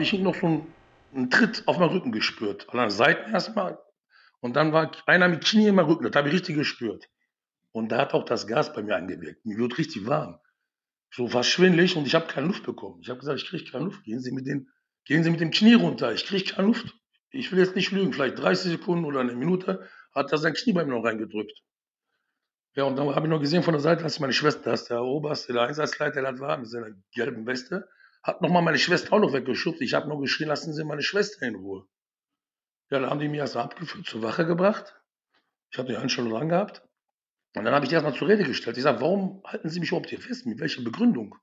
habe ich noch so einen, Tritt auf meinen Rücken gespürt. An der Seite erstmal. Und dann war einer mit Knie in meinem Rücken. Das habe ich richtig gespürt. Und da hat auch das Gas bei mir eingewirkt. Mir wird richtig warm. So fast schwindelig und ich habe keine Luft bekommen. Ich habe gesagt, ich kriege keine Luft. Gehen Sie, mit den, gehen Sie mit dem Knie runter. Ich kriege keine Luft. Ich will jetzt nicht lügen. Vielleicht 30 Sekunden oder eine Minute hat er sein Knie bei mir noch reingedrückt. Ja, und dann habe ich noch gesehen von der Seite, dass meine Schwester, dass der Oberste, der Einsatzleiter, der war mit seiner gelben Weste, hat nochmal meine Schwester auch noch weggeschubst. Ich habe nur geschrien, lassen Sie meine Schwester in Ruhe. Ja, dann haben die mich erst abgeführt, zur Wache gebracht. Ich habe die Handschellen dran gehabt. Und dann habe ich die erstmal zur Rede gestellt. Ich sage, warum halten Sie mich überhaupt hier fest? Mit welcher Begründung?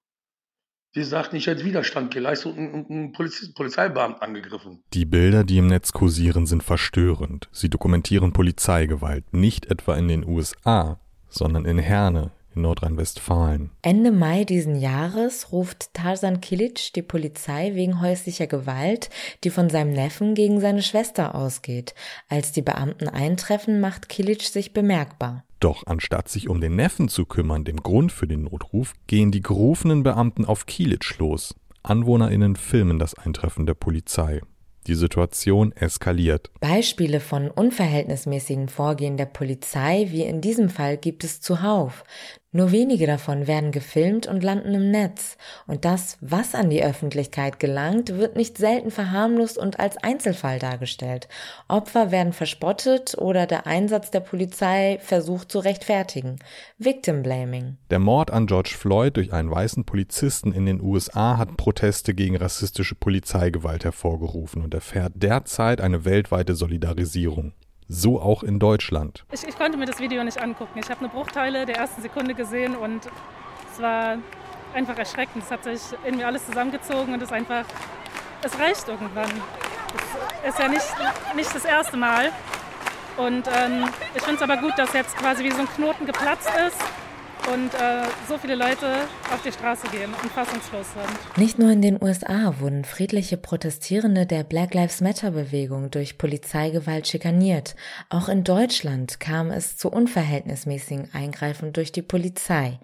Sie sagten, ich hätte Widerstand geleistet und einen Poliz Polizeibeamten angegriffen. Die Bilder, die im Netz kursieren, sind verstörend. Sie dokumentieren Polizeigewalt, nicht etwa in den USA, sondern in Herne, in Nordrhein-Westfalen. Ende Mai diesen Jahres ruft Tarzan Kilic die Polizei wegen häuslicher Gewalt, die von seinem Neffen gegen seine Schwester ausgeht. Als die Beamten eintreffen, macht Kilic sich bemerkbar. Doch anstatt sich um den Neffen zu kümmern, dem Grund für den Notruf, gehen die gerufenen Beamten auf Kilic los. AnwohnerInnen filmen das Eintreffen der Polizei. Die Situation eskaliert. Beispiele von unverhältnismäßigen Vorgehen der Polizei, wie in diesem Fall, gibt es zuhauf. Nur wenige davon werden gefilmt und landen im Netz. Und das, was an die Öffentlichkeit gelangt, wird nicht selten verharmlost und als Einzelfall dargestellt. Opfer werden verspottet oder der Einsatz der Polizei versucht zu rechtfertigen. Victim Blaming. Der Mord an George Floyd durch einen weißen Polizisten in den USA hat Proteste gegen rassistische Polizeigewalt hervorgerufen und erfährt derzeit eine weltweite Solidarisierung. So auch in Deutschland. Ich, ich konnte mir das Video nicht angucken. Ich habe eine Bruchteile der ersten Sekunde gesehen und es war einfach erschreckend. Es hat sich irgendwie alles zusammengezogen und es einfach, es reicht irgendwann. Es ist ja nicht, nicht das erste Mal. Und ähm, ich finde es aber gut, dass jetzt quasi wie so ein Knoten geplatzt ist und äh, so viele Leute auf die Straße gehen und fassungslos sind. Nicht nur in den USA wurden friedliche Protestierende der Black Lives Matter Bewegung durch Polizeigewalt schikaniert. Auch in Deutschland kam es zu unverhältnismäßigen Eingreifen durch die Polizei.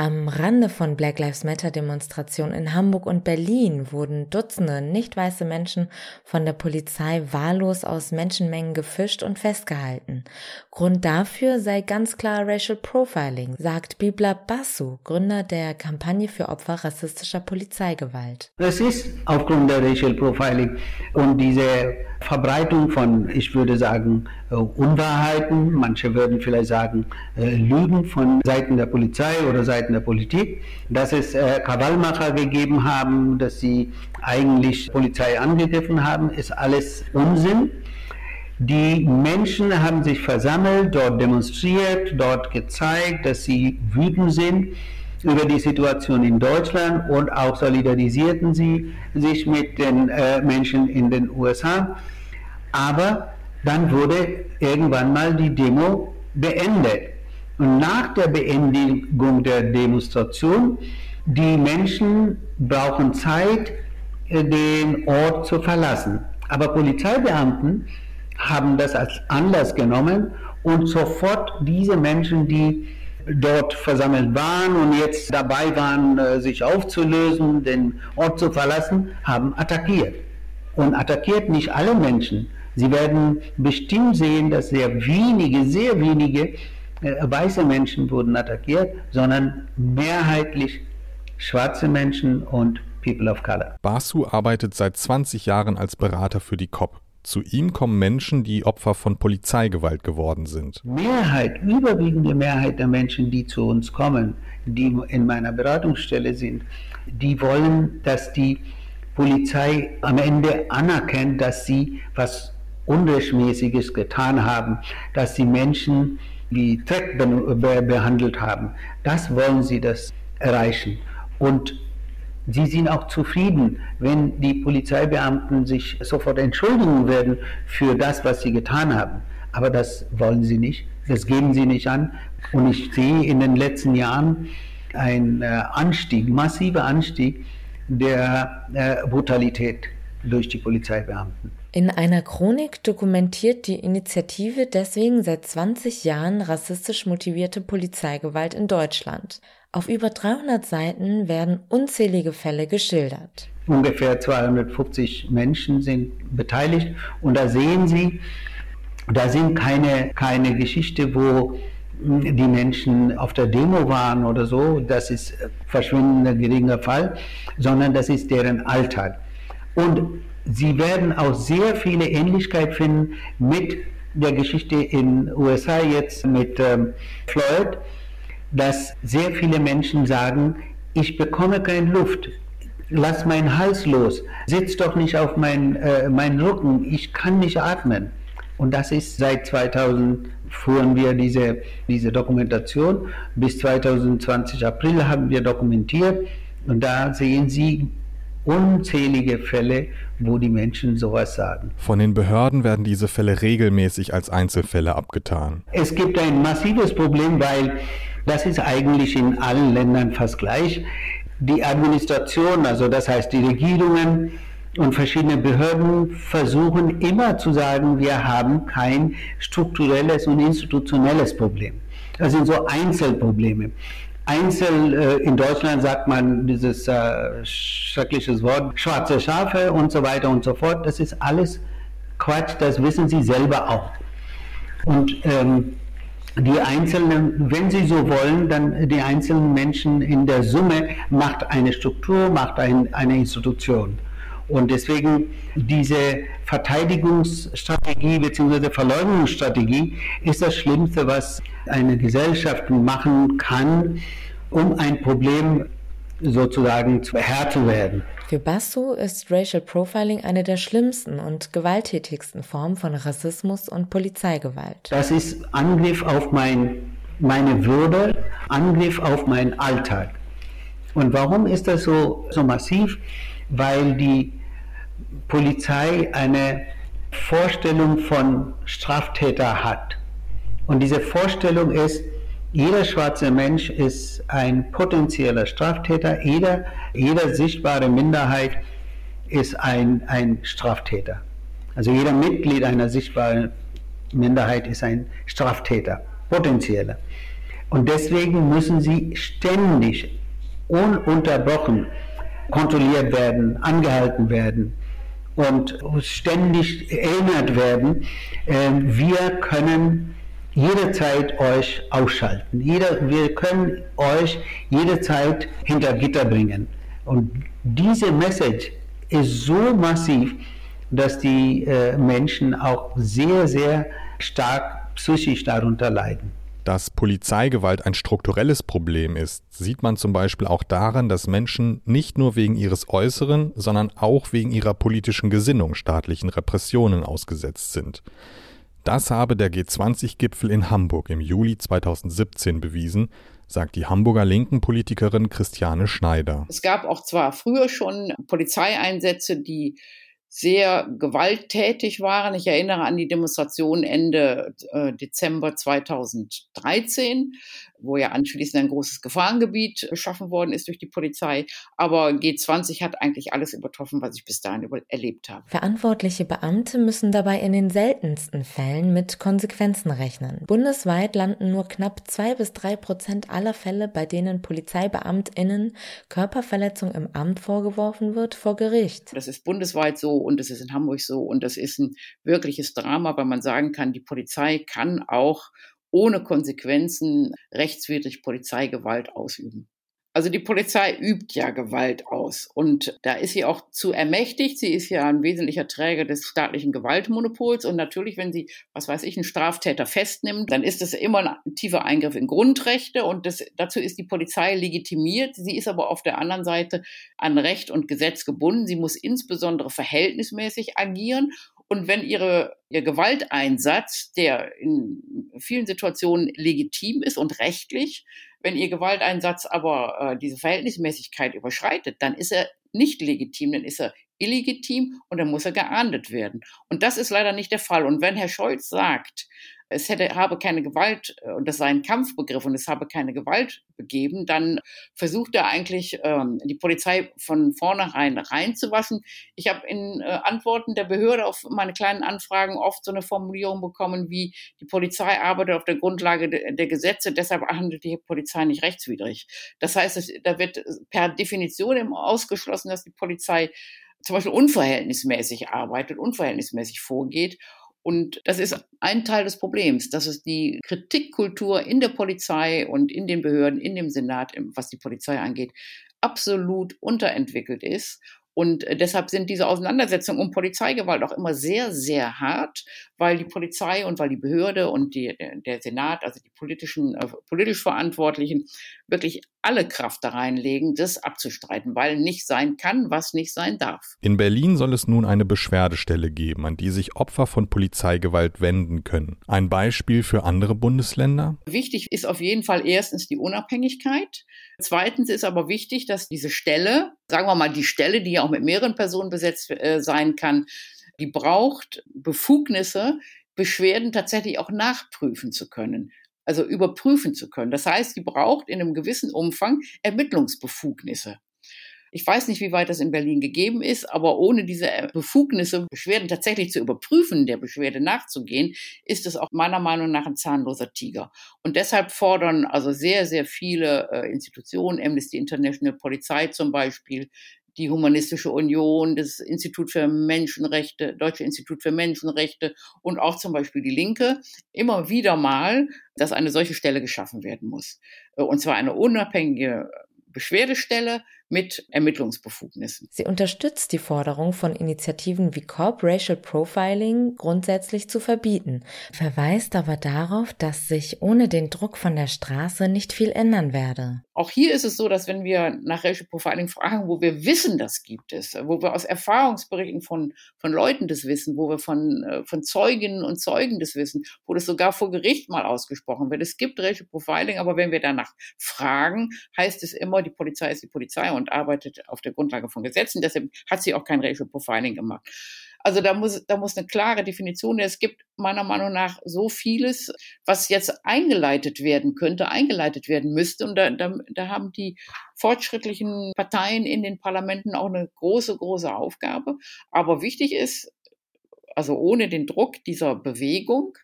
Am Rande von Black Lives Matter Demonstrationen in Hamburg und Berlin wurden Dutzende nicht weiße Menschen von der Polizei wahllos aus Menschenmengen gefischt und festgehalten. Grund dafür sei ganz klar Racial Profiling, sagt Bibla Basu, Gründer der Kampagne für Opfer rassistischer Polizeigewalt. Das ist aufgrund der Racial Profiling und diese Verbreitung von, ich würde sagen, äh, Unwahrheiten, manche würden vielleicht sagen äh, Lügen von Seiten der Polizei oder Seiten der Politik, dass es äh, Krawallmacher gegeben haben, dass sie eigentlich Polizei angegriffen haben, ist alles Unsinn. Die Menschen haben sich versammelt, dort demonstriert, dort gezeigt, dass sie wütend sind über die Situation in Deutschland und auch solidarisierten sie sich mit den äh, Menschen in den USA. Aber dann wurde irgendwann mal die Demo beendet. Und nach der Beendigung der Demonstration, die Menschen brauchen Zeit, äh, den Ort zu verlassen. Aber Polizeibeamten haben das als Anlass genommen und sofort diese Menschen, die dort versammelt waren und jetzt dabei waren, äh, sich aufzulösen, den Ort zu verlassen, haben attackiert. Und attackiert nicht alle Menschen. Sie werden bestimmt sehen, dass sehr wenige, sehr wenige äh, weiße Menschen wurden attackiert, sondern mehrheitlich schwarze Menschen und People of Color. Basu arbeitet seit 20 Jahren als Berater für die COP. Zu ihm kommen Menschen, die Opfer von Polizeigewalt geworden sind. Mehrheit, überwiegende Mehrheit der Menschen, die zu uns kommen, die in meiner Beratungsstelle sind, die wollen, dass die Polizei am Ende anerkennt, dass sie was Unrechtmäßiges getan haben, dass sie Menschen wie Dreck behandelt haben. Das wollen sie das erreichen. Und Sie sind auch zufrieden, wenn die Polizeibeamten sich sofort entschuldigen werden für das, was sie getan haben. Aber das wollen sie nicht, das geben sie nicht an. Und ich sehe in den letzten Jahren einen äh, Anstieg, massiver Anstieg der äh, Brutalität durch die Polizeibeamten. In einer Chronik dokumentiert die Initiative deswegen seit 20 Jahren rassistisch motivierte Polizeigewalt in Deutschland. Auf über 300 Seiten werden unzählige Fälle geschildert. ungefähr 250 Menschen sind beteiligt. Und da sehen Sie, da sind keine, keine Geschichte, wo die Menschen auf der Demo waren oder so, das ist verschwindender geringer Fall, sondern das ist deren Alltag. Und sie werden auch sehr viele Ähnlichkeit finden mit der Geschichte in USA jetzt mit ähm, Floyd, dass sehr viele Menschen sagen, ich bekomme keine Luft, lass meinen Hals los, sitz doch nicht auf mein, äh, meinen Rücken, ich kann nicht atmen. Und das ist seit 2000 fuhren wir diese, diese Dokumentation. Bis 2020 April haben wir dokumentiert. Und da sehen Sie unzählige Fälle, wo die Menschen sowas sagen. Von den Behörden werden diese Fälle regelmäßig als Einzelfälle abgetan. Es gibt ein massives Problem, weil das ist eigentlich in allen Ländern fast gleich. Die Administration, also das heißt die Regierungen, und verschiedene Behörden versuchen immer zu sagen, wir haben kein strukturelles und institutionelles Problem. Das sind so Einzelprobleme. Einzel äh, in Deutschland sagt man dieses äh, schreckliches Wort, schwarze Schafe und so weiter und so fort. Das ist alles Quatsch, das wissen Sie selber auch. Und ähm, die einzelnen, wenn Sie so wollen, dann die einzelnen Menschen in der Summe macht eine Struktur, macht ein, eine Institution. Und deswegen diese Verteidigungsstrategie bzw. Verleugnungsstrategie ist das Schlimmste, was eine Gesellschaft machen kann, um ein Problem sozusagen zu Herr zu werden. Für Basu ist Racial Profiling eine der schlimmsten und gewalttätigsten Formen von Rassismus und Polizeigewalt. Das ist Angriff auf mein, meine Würde, Angriff auf meinen Alltag. Und warum ist das so, so massiv? Weil die Polizei eine Vorstellung von Straftäter hat. Und diese Vorstellung ist, jeder schwarze Mensch ist ein potenzieller Straftäter, jeder, jeder sichtbare Minderheit ist ein, ein Straftäter. Also jeder Mitglied einer sichtbaren Minderheit ist ein Straftäter, potenzieller. Und deswegen müssen sie ständig, ununterbrochen kontrolliert werden, angehalten werden, und ständig erinnert werden, äh, wir können jederzeit euch ausschalten. Jeder, wir können euch jederzeit hinter Gitter bringen. Und diese Message ist so massiv, dass die äh, Menschen auch sehr, sehr stark psychisch darunter leiden. Dass Polizeigewalt ein strukturelles Problem ist, sieht man zum Beispiel auch daran, dass Menschen nicht nur wegen ihres Äußeren, sondern auch wegen ihrer politischen Gesinnung staatlichen Repressionen ausgesetzt sind. Das habe der G20-Gipfel in Hamburg im Juli 2017 bewiesen, sagt die Hamburger linken Politikerin Christiane Schneider. Es gab auch zwar früher schon Polizeieinsätze, die sehr gewalttätig waren. Ich erinnere an die Demonstration Ende äh, Dezember 2013, wo ja anschließend ein großes Gefahrengebiet geschaffen worden ist durch die Polizei. Aber G20 hat eigentlich alles übertroffen, was ich bis dahin erlebt habe. Verantwortliche Beamte müssen dabei in den seltensten Fällen mit Konsequenzen rechnen. Bundesweit landen nur knapp zwei bis drei Prozent aller Fälle, bei denen PolizeibeamtInnen Körperverletzung im Amt vorgeworfen wird, vor Gericht. Das ist bundesweit so und das ist in Hamburg so und das ist ein wirkliches Drama, weil man sagen kann, die Polizei kann auch ohne Konsequenzen rechtswidrig Polizeigewalt ausüben. Also die Polizei übt ja Gewalt aus und da ist sie auch zu ermächtigt. Sie ist ja ein wesentlicher Träger des staatlichen Gewaltmonopols und natürlich, wenn sie, was weiß ich, einen Straftäter festnimmt, dann ist das immer ein tiefer Eingriff in Grundrechte und das, dazu ist die Polizei legitimiert. Sie ist aber auf der anderen Seite an Recht und Gesetz gebunden. Sie muss insbesondere verhältnismäßig agieren und wenn ihre, ihr Gewalteinsatz, der in vielen Situationen legitim ist und rechtlich, wenn ihr Gewalteinsatz aber äh, diese Verhältnismäßigkeit überschreitet, dann ist er nicht legitim, dann ist er illegitim und dann muss er geahndet werden. Und das ist leider nicht der Fall. Und wenn Herr Scholz sagt, es hätte, habe keine Gewalt, äh, und das sei ein Kampfbegriff und es habe keine Gewalt begeben, dann versucht er eigentlich, ähm, die Polizei von vornherein reinzuwaschen. Ich habe in äh, Antworten der Behörde auf meine kleinen Anfragen oft so eine Formulierung bekommen wie, die Polizei arbeitet auf der Grundlage de, der Gesetze, deshalb handelt die Polizei nicht rechtswidrig. Das heißt, da wird per Definition ausgeschlossen, dass die Polizei zum Beispiel unverhältnismäßig arbeitet, unverhältnismäßig vorgeht. Und das ist ein Teil des Problems, dass es die Kritikkultur in der Polizei und in den Behörden, in dem Senat, was die Polizei angeht, absolut unterentwickelt ist und äh, deshalb sind diese Auseinandersetzungen um Polizeigewalt auch immer sehr, sehr hart, weil die Polizei und weil die Behörde und die, der Senat, also die politischen, äh, politisch Verantwortlichen, wirklich alle Kraft da reinlegen, das abzustreiten, weil nicht sein kann, was nicht sein darf. In Berlin soll es nun eine Beschwerdestelle geben, an die sich Opfer von Polizeigewalt wenden können. Ein Beispiel für andere Bundesländer? Wichtig ist auf jeden Fall erstens die Unabhängigkeit. Zweitens ist aber wichtig, dass diese Stelle, sagen wir mal die Stelle, die ja auch mit mehreren Personen besetzt äh, sein kann, die braucht Befugnisse, Beschwerden tatsächlich auch nachprüfen zu können also überprüfen zu können. Das heißt, die braucht in einem gewissen Umfang Ermittlungsbefugnisse. Ich weiß nicht, wie weit das in Berlin gegeben ist, aber ohne diese Befugnisse, Beschwerden tatsächlich zu überprüfen, der Beschwerde nachzugehen, ist es auch meiner Meinung nach ein zahnloser Tiger. Und deshalb fordern also sehr, sehr viele äh, Institutionen, Amnesty International, Polizei zum Beispiel, die Humanistische Union, das Institut für Menschenrechte, Deutsche Institut für Menschenrechte und auch zum Beispiel die Linke immer wieder mal, dass eine solche Stelle geschaffen werden muss. Und zwar eine unabhängige Beschwerdestelle mit Ermittlungsbefugnissen. Sie unterstützt die Forderung von Initiativen wie Corp Racial Profiling grundsätzlich zu verbieten, verweist aber darauf, dass sich ohne den Druck von der Straße nicht viel ändern werde. Auch hier ist es so, dass wenn wir nach Racial Profiling fragen, wo wir wissen, das gibt es, wo wir aus Erfahrungsberichten von, von Leuten das wissen, wo wir von, äh, von Zeuginnen und Zeugen das wissen, wo das sogar vor Gericht mal ausgesprochen wird. Es gibt Racial Profiling, aber wenn wir danach fragen, heißt es immer, die Polizei ist die Polizei und arbeitet auf der Grundlage von Gesetzen. Deshalb hat sie auch kein Racial Profiling gemacht. Also da muss, da muss eine klare Definition. Es gibt meiner Meinung nach so vieles, was jetzt eingeleitet werden könnte, eingeleitet werden müsste. Und da, da, da haben die fortschrittlichen Parteien in den Parlamenten auch eine große, große Aufgabe. Aber wichtig ist, also ohne den Druck dieser Bewegung,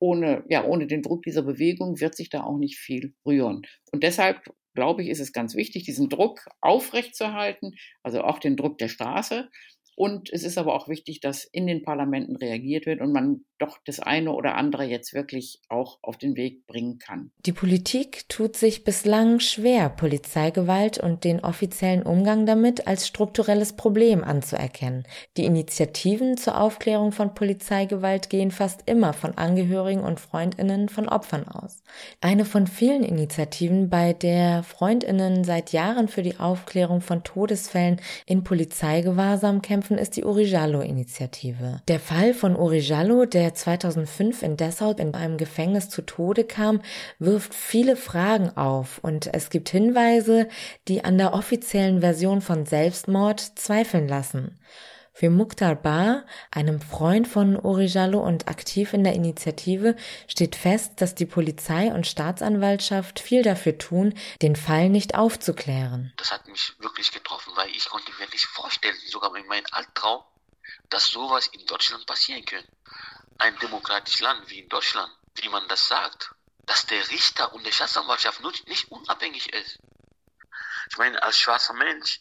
ohne, ja, ohne den Druck dieser Bewegung wird sich da auch nicht viel rühren. Und deshalb glaube ich, ist es ganz wichtig, diesen Druck aufrechtzuerhalten, also auch den Druck der Straße, und es ist aber auch wichtig, dass in den Parlamenten reagiert wird und man doch das eine oder andere jetzt wirklich auch auf den Weg bringen kann. Die Politik tut sich bislang schwer, Polizeigewalt und den offiziellen Umgang damit als strukturelles Problem anzuerkennen. Die Initiativen zur Aufklärung von Polizeigewalt gehen fast immer von Angehörigen und Freundinnen von Opfern aus. Eine von vielen Initiativen, bei der Freundinnen seit Jahren für die Aufklärung von Todesfällen in Polizeigewahrsam kämpfen, ist die Origiallo-Initiative. Der Fall von Origiallo, der 2005 in Dessau in einem Gefängnis zu Tode kam, wirft viele Fragen auf und es gibt Hinweise, die an der offiziellen Version von Selbstmord zweifeln lassen. Für Mukhtar Bar, einem Freund von Origiallo und aktiv in der Initiative, steht fest, dass die Polizei und Staatsanwaltschaft viel dafür tun, den Fall nicht aufzuklären. Das hat mich wirklich getroffen, weil ich konnte mir nicht vorstellen, sogar in meinem Albtraum, dass sowas in Deutschland passieren könnte. Ein demokratisches Land wie in Deutschland, wie man das sagt, dass der Richter und die Staatsanwaltschaft nicht unabhängig ist. Ich meine, als schwarzer Mensch,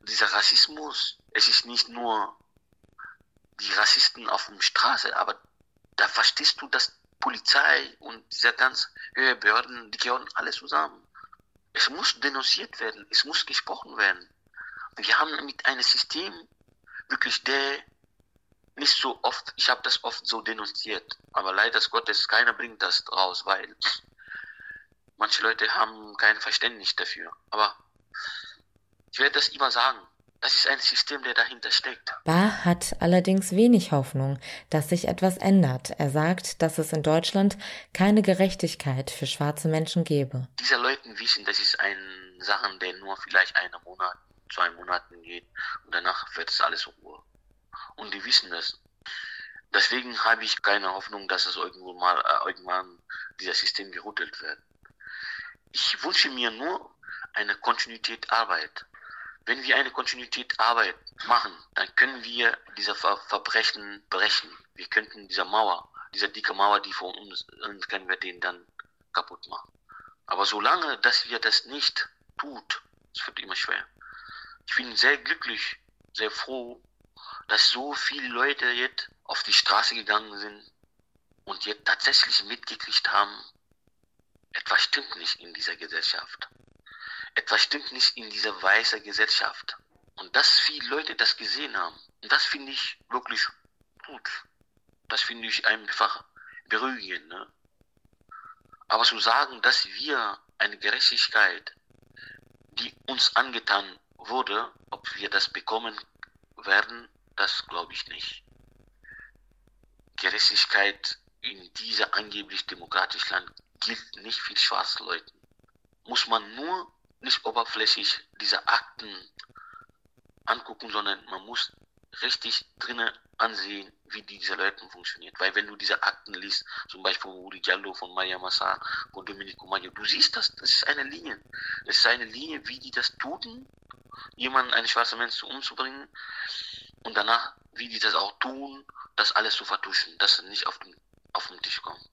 dieser Rassismus, es ist nicht nur die Rassisten auf der Straße, aber da verstehst du, dass Polizei und diese ganz höhere Behörden, die gehören alle zusammen. Es muss denunziert werden, es muss gesprochen werden. Wir haben mit einem System wirklich der nicht so oft, ich habe das oft so denunziert, aber leider Gottes, keiner bringt das raus, weil manche Leute haben kein Verständnis dafür. Aber ich werde das immer sagen. Das ist ein System, der dahinter steckt. Barr hat allerdings wenig Hoffnung, dass sich etwas ändert. Er sagt, dass es in Deutschland keine Gerechtigkeit für schwarze Menschen gebe. Diese Leute wissen, das ist ein Sachen, der nur vielleicht einen Monat, zwei Monaten geht und danach wird es alles Ruhe. Und die wissen das. Deswegen habe ich keine Hoffnung, dass es irgendwo mal äh, irgendwann dieser System gerüttelt wird. Ich wünsche mir nur eine Kontinuität Arbeit. Wenn wir eine Kontinuität Arbeit machen, dann können wir diese Ver Verbrechen brechen. Wir könnten diese Mauer, diese dicke Mauer, die vor uns ist, können wir den dann kaputt machen. Aber solange, dass wir das nicht tut, es wird immer schwer. Ich bin sehr glücklich, sehr froh, dass so viele Leute jetzt auf die Straße gegangen sind und jetzt tatsächlich mitgekriegt haben, etwas stimmt nicht in dieser Gesellschaft. Etwas stimmt nicht in dieser weißen Gesellschaft. Und dass viele Leute das gesehen haben. Und das finde ich wirklich gut. Das finde ich einfach beruhigend. Ne? Aber zu sagen, dass wir eine Gerechtigkeit, die uns angetan wurde, ob wir das bekommen werden, das glaube ich nicht. Gerechtigkeit in dieser angeblich demokratischen Land gilt nicht für schwarze Leute. Muss man nur nicht oberflächlich diese Akten angucken, sondern man muss richtig drinnen ansehen, wie diese Leute funktioniert. Weil wenn du diese Akten liest, zum Beispiel von Uri Diallo, von Maya Massa, von Dominico Magno, du siehst das, das ist eine Linie. Das ist eine Linie, wie die das tun, jemanden, einen schwarzen Menschen umzubringen und danach, wie die das auch tun, das alles zu vertuschen, dass es nicht auf den, auf den Tisch kommt.